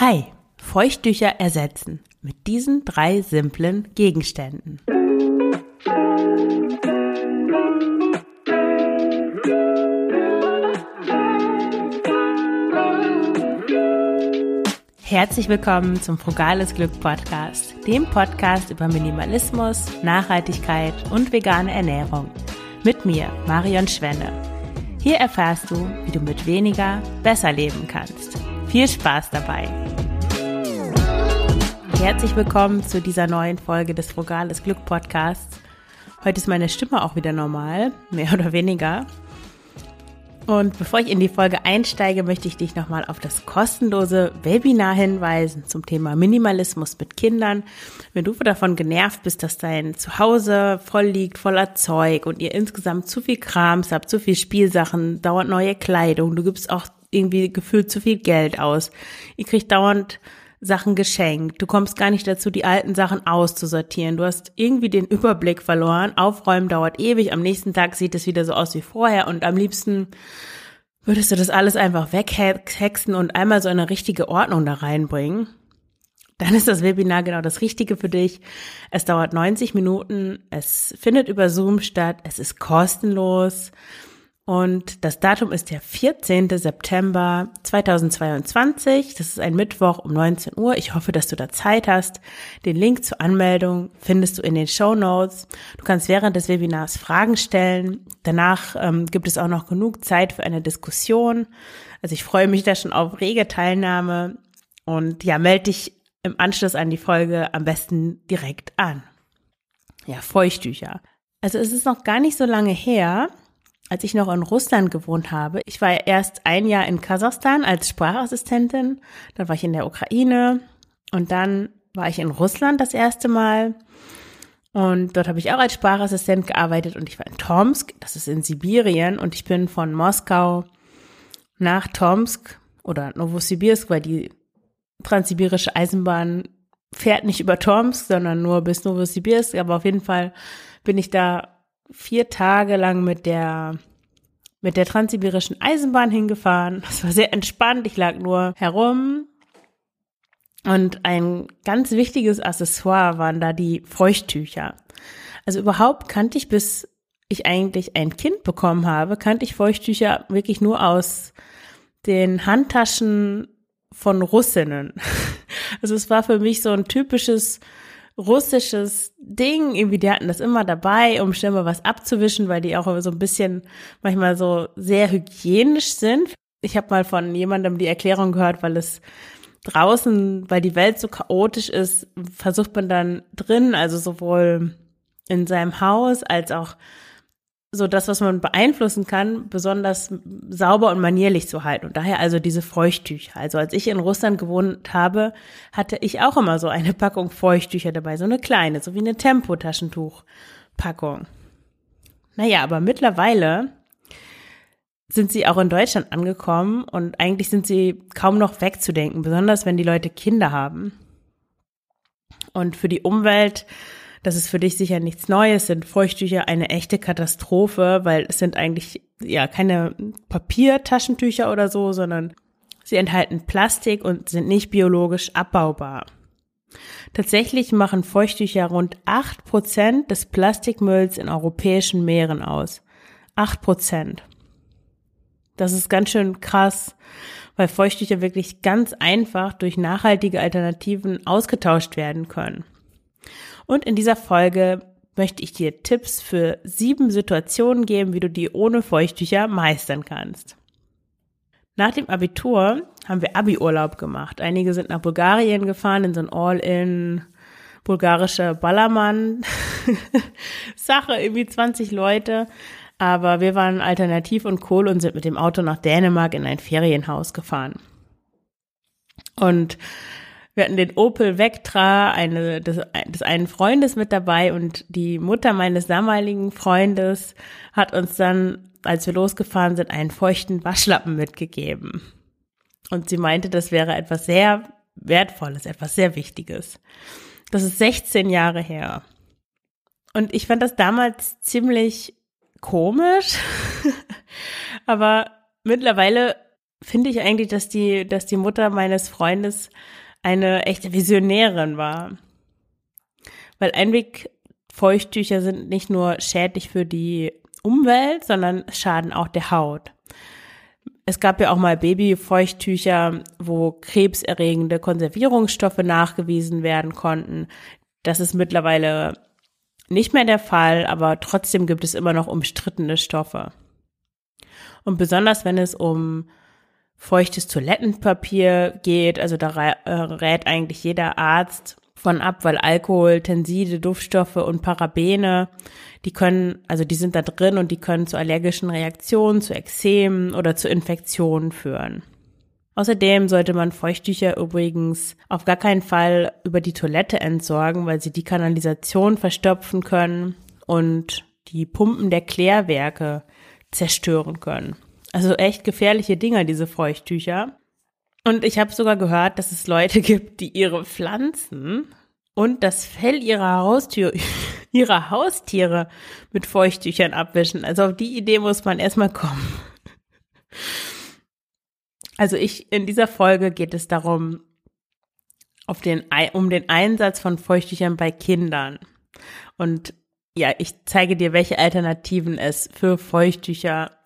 Hi, Feuchttücher ersetzen mit diesen drei simplen Gegenständen. Herzlich willkommen zum Frugales Glück Podcast, dem Podcast über Minimalismus, Nachhaltigkeit und vegane Ernährung. Mit mir, Marion Schwenne. Hier erfährst du, wie du mit weniger besser leben kannst. Viel Spaß dabei! Herzlich willkommen zu dieser neuen Folge des Frugales Glück Podcasts. Heute ist meine Stimme auch wieder normal, mehr oder weniger. Und bevor ich in die Folge einsteige, möchte ich dich nochmal auf das kostenlose Webinar hinweisen zum Thema Minimalismus mit Kindern. Wenn du davon genervt bist, dass dein Zuhause voll liegt, voller Zeug und ihr insgesamt zu viel Krams habt, zu viel Spielsachen, dauernd neue Kleidung, du gibst auch irgendwie gefühlt zu viel Geld aus. Ihr kriegt dauernd Sachen geschenkt. Du kommst gar nicht dazu, die alten Sachen auszusortieren. Du hast irgendwie den Überblick verloren. Aufräumen dauert ewig. Am nächsten Tag sieht es wieder so aus wie vorher und am liebsten würdest du das alles einfach weghexen und einmal so eine richtige Ordnung da reinbringen. Dann ist das Webinar genau das Richtige für dich. Es dauert 90 Minuten. Es findet über Zoom statt. Es ist kostenlos. Und das Datum ist der 14. September 2022. Das ist ein Mittwoch um 19 Uhr. Ich hoffe, dass du da Zeit hast. Den Link zur Anmeldung findest du in den Show Notes. Du kannst während des Webinars Fragen stellen. Danach ähm, gibt es auch noch genug Zeit für eine Diskussion. Also ich freue mich da schon auf rege Teilnahme. Und ja, melde dich im Anschluss an die Folge am besten direkt an. Ja, Feuchttücher. Also es ist noch gar nicht so lange her, als ich noch in Russland gewohnt habe. Ich war erst ein Jahr in Kasachstan als Sprachassistentin, dann war ich in der Ukraine und dann war ich in Russland das erste Mal. Und dort habe ich auch als Sprachassistent gearbeitet und ich war in Tomsk, das ist in Sibirien, und ich bin von Moskau nach Tomsk oder Novosibirsk, weil die transsibirische Eisenbahn fährt nicht über Tomsk, sondern nur bis Novosibirsk, aber auf jeden Fall bin ich da vier Tage lang mit der mit der transsibirischen Eisenbahn hingefahren. Das war sehr entspannt. Ich lag nur herum. Und ein ganz wichtiges Accessoire waren da die Feuchttücher. Also überhaupt kannte ich, bis ich eigentlich ein Kind bekommen habe, kannte ich Feuchttücher wirklich nur aus den Handtaschen von Russinnen. Also es war für mich so ein typisches russisches Ding. Irgendwie, die hatten das immer dabei, um schnell mal was abzuwischen, weil die auch so ein bisschen manchmal so sehr hygienisch sind. Ich habe mal von jemandem die Erklärung gehört, weil es draußen, weil die Welt so chaotisch ist, versucht man dann drin, also sowohl in seinem Haus als auch so das, was man beeinflussen kann, besonders sauber und manierlich zu halten. Und daher also diese Feuchttücher. Also als ich in Russland gewohnt habe, hatte ich auch immer so eine Packung Feuchttücher dabei, so eine kleine, so wie eine Tempotaschentuchpackung. Naja, aber mittlerweile sind sie auch in Deutschland angekommen und eigentlich sind sie kaum noch wegzudenken, besonders wenn die Leute Kinder haben. Und für die Umwelt das ist für dich sicher nichts Neues, sind Feuchttücher eine echte Katastrophe, weil es sind eigentlich ja keine Papiertaschentücher oder so, sondern sie enthalten Plastik und sind nicht biologisch abbaubar. Tatsächlich machen Feuchttücher rund acht Prozent des Plastikmülls in europäischen Meeren aus. Acht Prozent. Das ist ganz schön krass, weil Feuchttücher wirklich ganz einfach durch nachhaltige Alternativen ausgetauscht werden können. Und in dieser Folge möchte ich dir Tipps für sieben Situationen geben, wie du die ohne Feuchttücher meistern kannst. Nach dem Abitur haben wir Abi-Urlaub gemacht. Einige sind nach Bulgarien gefahren in so ein All-in bulgarische Ballermann-Sache, irgendwie 20 Leute. Aber wir waren alternativ und cool und sind mit dem Auto nach Dänemark in ein Ferienhaus gefahren. Und wir hatten den Opel Vectra eine, des, des einen Freundes mit dabei und die Mutter meines damaligen Freundes hat uns dann, als wir losgefahren sind, einen feuchten Waschlappen mitgegeben. Und sie meinte, das wäre etwas sehr Wertvolles, etwas sehr Wichtiges. Das ist 16 Jahre her. Und ich fand das damals ziemlich komisch, aber mittlerweile finde ich eigentlich, dass die, dass die Mutter meines Freundes eine echte Visionärin war. Weil Einwegfeuchttücher sind nicht nur schädlich für die Umwelt, sondern schaden auch der Haut. Es gab ja auch mal Babyfeuchttücher, wo krebserregende Konservierungsstoffe nachgewiesen werden konnten. Das ist mittlerweile nicht mehr der Fall, aber trotzdem gibt es immer noch umstrittene Stoffe. Und besonders wenn es um feuchtes Toilettenpapier geht, also da äh, rät eigentlich jeder Arzt von ab, weil Alkohol, Tenside, Duftstoffe und Parabene, die können, also die sind da drin und die können zu allergischen Reaktionen, zu Ekzemen oder zu Infektionen führen. Außerdem sollte man Feuchttücher übrigens auf gar keinen Fall über die Toilette entsorgen, weil sie die Kanalisation verstopfen können und die Pumpen der Klärwerke zerstören können. Also echt gefährliche Dinger, diese Feuchttücher. Und ich habe sogar gehört, dass es Leute gibt, die ihre Pflanzen und das Fell ihrer Haustür, ihrer Haustiere mit Feuchttüchern abwischen. Also auf die Idee muss man erstmal kommen. Also ich, in dieser Folge geht es darum, auf den, um den Einsatz von Feuchttüchern bei Kindern. Und ja, ich zeige dir, welche Alternativen es für Feuchttücher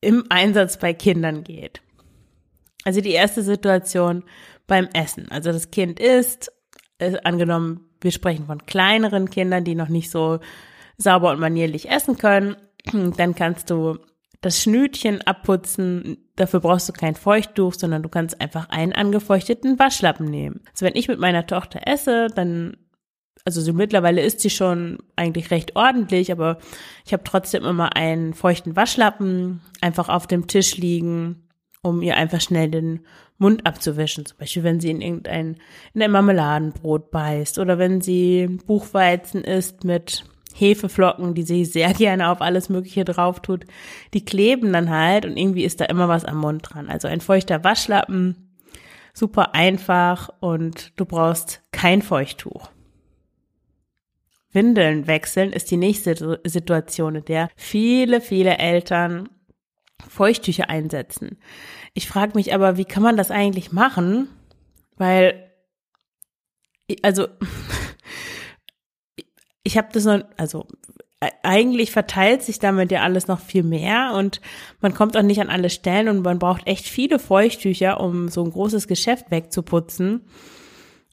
im Einsatz bei Kindern geht. Also die erste Situation beim Essen. Also das Kind isst, äh, angenommen, wir sprechen von kleineren Kindern, die noch nicht so sauber und manierlich essen können, dann kannst du das Schnütchen abputzen. Dafür brauchst du kein Feuchttuch, sondern du kannst einfach einen angefeuchteten Waschlappen nehmen. Also wenn ich mit meiner Tochter esse, dann also so mittlerweile ist sie schon eigentlich recht ordentlich, aber ich habe trotzdem immer einen feuchten Waschlappen einfach auf dem Tisch liegen um ihr einfach schnell den Mund abzuwischen. Zum Beispiel, wenn sie in irgendein, in ein Marmeladenbrot beißt oder wenn sie Buchweizen isst mit Hefeflocken, die sie sehr gerne auf alles Mögliche drauf tut. Die kleben dann halt und irgendwie ist da immer was am Mund dran. Also ein feuchter Waschlappen, super einfach und du brauchst kein Feuchttuch. Windeln wechseln ist die nächste Situation, in der viele, viele Eltern Feuchttücher einsetzen. Ich frage mich aber, wie kann man das eigentlich machen? Weil, also, ich habe das noch, also eigentlich verteilt sich damit ja alles noch viel mehr und man kommt auch nicht an alle Stellen und man braucht echt viele Feuchttücher, um so ein großes Geschäft wegzuputzen.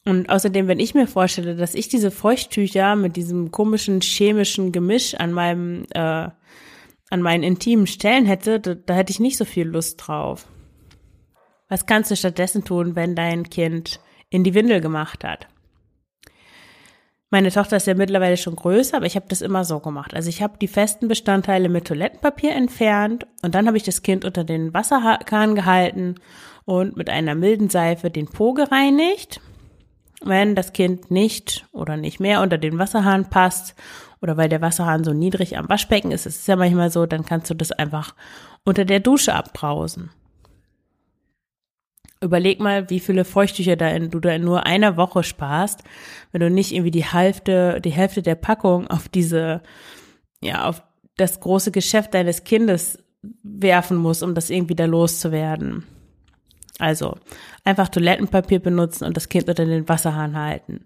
Und außerdem, wenn ich mir vorstelle, dass ich diese Feuchttücher mit diesem komischen chemischen Gemisch an meinem äh, an meinen intimen Stellen hätte, da, da hätte ich nicht so viel Lust drauf. Was kannst du stattdessen tun, wenn dein Kind in die Windel gemacht hat? Meine Tochter ist ja mittlerweile schon größer, aber ich habe das immer so gemacht. Also ich habe die festen Bestandteile mit Toilettenpapier entfernt und dann habe ich das Kind unter den Wasserhahn gehalten und mit einer milden Seife den Po gereinigt. Wenn das Kind nicht oder nicht mehr unter den Wasserhahn passt oder weil der Wasserhahn so niedrig am Waschbecken ist, es ist ja manchmal so, dann kannst du das einfach unter der Dusche abbrausen. Überleg mal, wie viele Feuchttücher da in, du da in nur einer Woche sparst, wenn du nicht irgendwie die Hälfte, die Hälfte der Packung auf diese, ja, auf das große Geschäft deines Kindes werfen musst, um das irgendwie da loszuwerden. Also einfach Toilettenpapier benutzen und das Kind unter den Wasserhahn halten.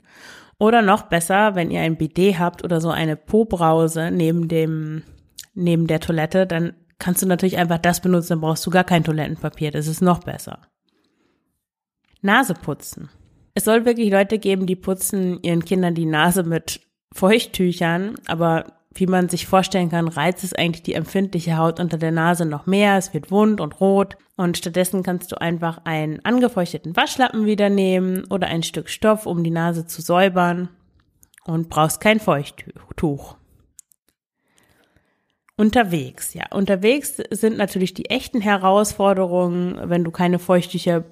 Oder noch besser, wenn ihr ein BD habt oder so eine Po-Brause neben dem, neben der Toilette, dann kannst du natürlich einfach das benutzen, dann brauchst du gar kein Toilettenpapier. Das ist noch besser. Nase putzen. Es soll wirklich Leute geben, die putzen ihren Kindern die Nase mit Feuchttüchern, aber wie man sich vorstellen kann, reizt es eigentlich die empfindliche Haut unter der Nase noch mehr. Es wird wund und rot. Und stattdessen kannst du einfach einen angefeuchteten Waschlappen wieder nehmen oder ein Stück Stoff, um die Nase zu säubern. Und brauchst kein Feuchttuch. Unterwegs, ja. Unterwegs sind natürlich die echten Herausforderungen, wenn du keine Feuchttücher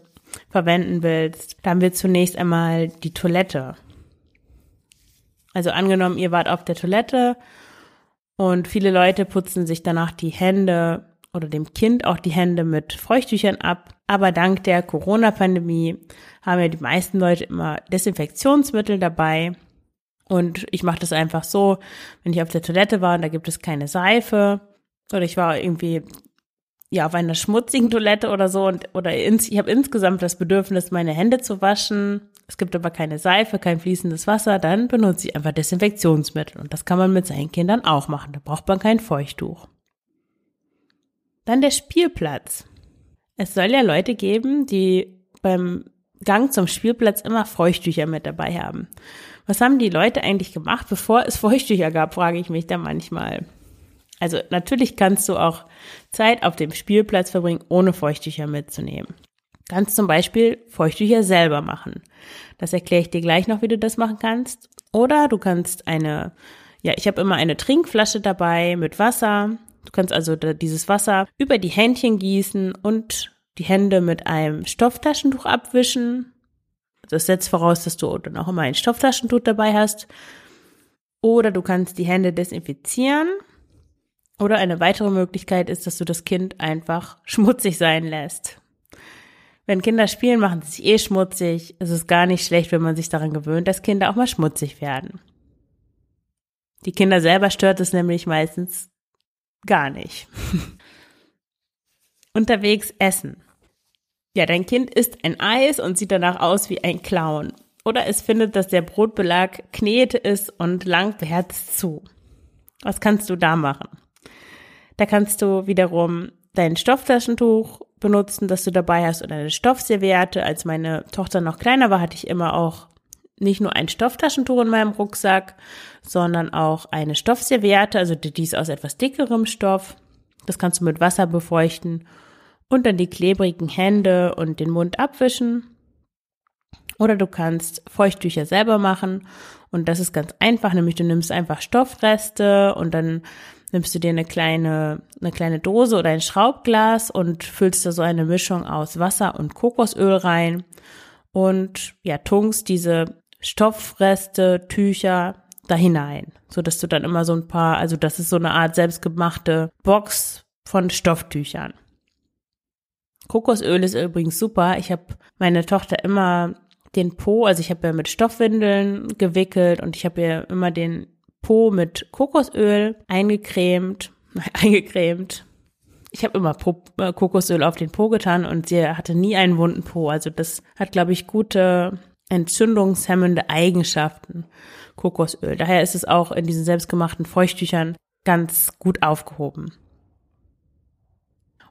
verwenden willst. Dann wird zunächst einmal die Toilette. Also angenommen, ihr wart auf der Toilette und viele Leute putzen sich danach die Hände oder dem Kind auch die Hände mit Feuchttüchern ab. Aber dank der Corona-Pandemie haben ja die meisten Leute immer Desinfektionsmittel dabei. Und ich mache das einfach so, wenn ich auf der Toilette war und da gibt es keine Seife oder ich war irgendwie ja auf einer schmutzigen Toilette oder so und oder ins, ich habe insgesamt das Bedürfnis, meine Hände zu waschen. Es gibt aber keine Seife, kein fließendes Wasser, dann benutze ich einfach Desinfektionsmittel und das kann man mit seinen Kindern auch machen. Da braucht man kein Feuchttuch. Dann der Spielplatz. Es soll ja Leute geben, die beim Gang zum Spielplatz immer Feuchttücher mit dabei haben. Was haben die Leute eigentlich gemacht, bevor es Feuchttücher gab, frage ich mich da manchmal. Also natürlich kannst du auch Zeit auf dem Spielplatz verbringen, ohne Feuchttücher mitzunehmen. Kannst zum Beispiel Feuchttücher selber machen. Das erkläre ich dir gleich noch, wie du das machen kannst. Oder du kannst eine, ja, ich habe immer eine Trinkflasche dabei mit Wasser. Du kannst also dieses Wasser über die Händchen gießen und die Hände mit einem Stofftaschentuch abwischen. Das setzt voraus, dass du dann auch immer ein Stofftaschentuch dabei hast. Oder du kannst die Hände desinfizieren oder eine weitere Möglichkeit ist, dass du das Kind einfach schmutzig sein lässt. Wenn Kinder spielen, machen sie sich eh schmutzig. Es ist gar nicht schlecht, wenn man sich daran gewöhnt, dass Kinder auch mal schmutzig werden. Die Kinder selber stört es nämlich meistens gar nicht. Unterwegs essen. Ja, dein Kind isst ein Eis und sieht danach aus wie ein Clown. Oder es findet, dass der Brotbelag knete ist und langt beherzt zu. Was kannst du da machen? Da kannst du wiederum dein Stofftaschentuch benutzen, das du dabei hast oder eine Stoffserviette. Als meine Tochter noch kleiner war, hatte ich immer auch nicht nur ein Stofftaschentuch in meinem Rucksack, sondern auch eine Stoffserviette, also die ist aus etwas dickerem Stoff. Das kannst du mit Wasser befeuchten und dann die klebrigen Hände und den Mund abwischen. Oder du kannst Feuchttücher selber machen und das ist ganz einfach, nämlich du nimmst einfach Stoffreste und dann nimmst du dir eine kleine, eine kleine Dose oder ein Schraubglas und füllst da so eine Mischung aus Wasser und Kokosöl rein und ja, tunkst diese Stoffreste, Tücher da hinein, so dass du dann immer so ein paar, also das ist so eine Art selbstgemachte Box von Stofftüchern. Kokosöl ist übrigens super. Ich habe meine Tochter immer den Po, also ich habe ja mit Stoffwindeln gewickelt und ich habe ihr immer den Po mit Kokosöl eingecremt, eingecremt. Ich habe immer po, äh, Kokosöl auf den Po getan und sie hatte nie einen wunden Po. Also das hat, glaube ich, gute entzündungshemmende Eigenschaften, Kokosöl. Daher ist es auch in diesen selbstgemachten Feuchttüchern ganz gut aufgehoben.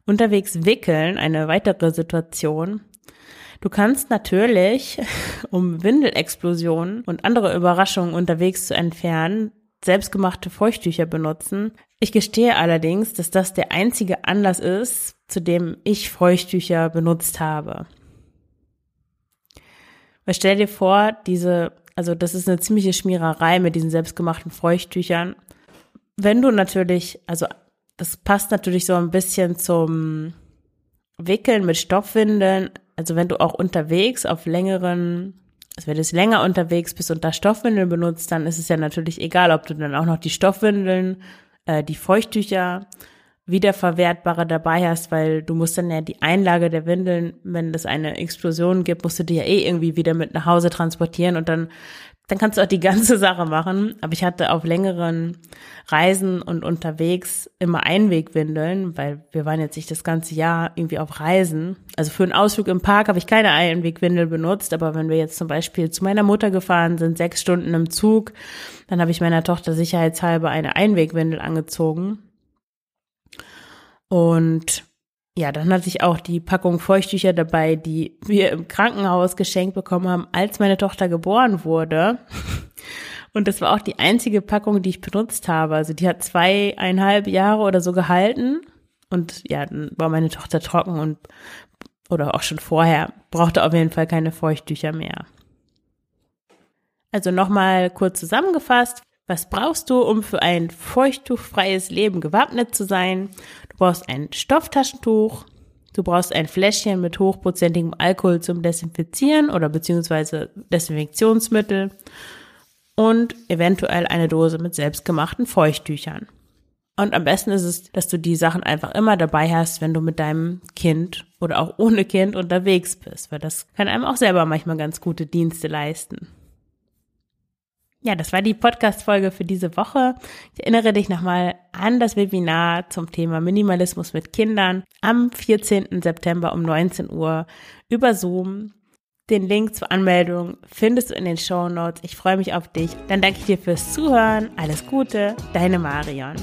Unterwegs wickeln, eine weitere Situation. Du kannst natürlich, um Windelexplosionen und andere Überraschungen unterwegs zu entfernen, selbstgemachte Feuchttücher benutzen. Ich gestehe allerdings, dass das der einzige Anlass ist, zu dem ich Feuchttücher benutzt habe. Weil stell dir vor, diese, also das ist eine ziemliche Schmiererei mit diesen selbstgemachten Feuchttüchern. Wenn du natürlich, also das passt natürlich so ein bisschen zum Wickeln mit Stoffwindeln. Also wenn du auch unterwegs auf längeren also wenn du länger unterwegs bist und da Stoffwindeln benutzt, dann ist es ja natürlich egal, ob du dann auch noch die Stoffwindeln, äh, die Feuchttücher wiederverwertbare dabei hast, weil du musst dann ja die Einlage der Windeln, wenn es eine Explosion gibt, musst du die ja eh irgendwie wieder mit nach Hause transportieren und dann dann kannst du auch die ganze Sache machen. Aber ich hatte auf längeren Reisen und unterwegs immer Einwegwindeln, weil wir waren jetzt nicht das ganze Jahr irgendwie auf Reisen. Also für einen Ausflug im Park habe ich keine Einwegwindel benutzt, aber wenn wir jetzt zum Beispiel zu meiner Mutter gefahren sind, sechs Stunden im Zug, dann habe ich meiner Tochter sicherheitshalber eine Einwegwindel angezogen. Und ja, dann hatte ich auch die Packung Feuchttücher dabei, die wir im Krankenhaus geschenkt bekommen haben, als meine Tochter geboren wurde. Und das war auch die einzige Packung, die ich benutzt habe. Also die hat zweieinhalb Jahre oder so gehalten. Und ja, dann war meine Tochter trocken und oder auch schon vorher, brauchte auf jeden Fall keine Feuchttücher mehr. Also nochmal kurz zusammengefasst. Was brauchst du, um für ein feuchttuchfreies Leben gewappnet zu sein? Du brauchst ein Stofftaschentuch, du brauchst ein Fläschchen mit hochprozentigem Alkohol zum Desinfizieren oder beziehungsweise Desinfektionsmittel und eventuell eine Dose mit selbstgemachten Feuchttüchern. Und am besten ist es, dass du die Sachen einfach immer dabei hast, wenn du mit deinem Kind oder auch ohne Kind unterwegs bist, weil das kann einem auch selber manchmal ganz gute Dienste leisten. Ja, das war die Podcast-Folge für diese Woche. Ich erinnere dich nochmal an das Webinar zum Thema Minimalismus mit Kindern am 14. September um 19 Uhr über Zoom. Den Link zur Anmeldung findest du in den Show Notes. Ich freue mich auf dich. Dann danke ich dir fürs Zuhören. Alles Gute, deine Marion.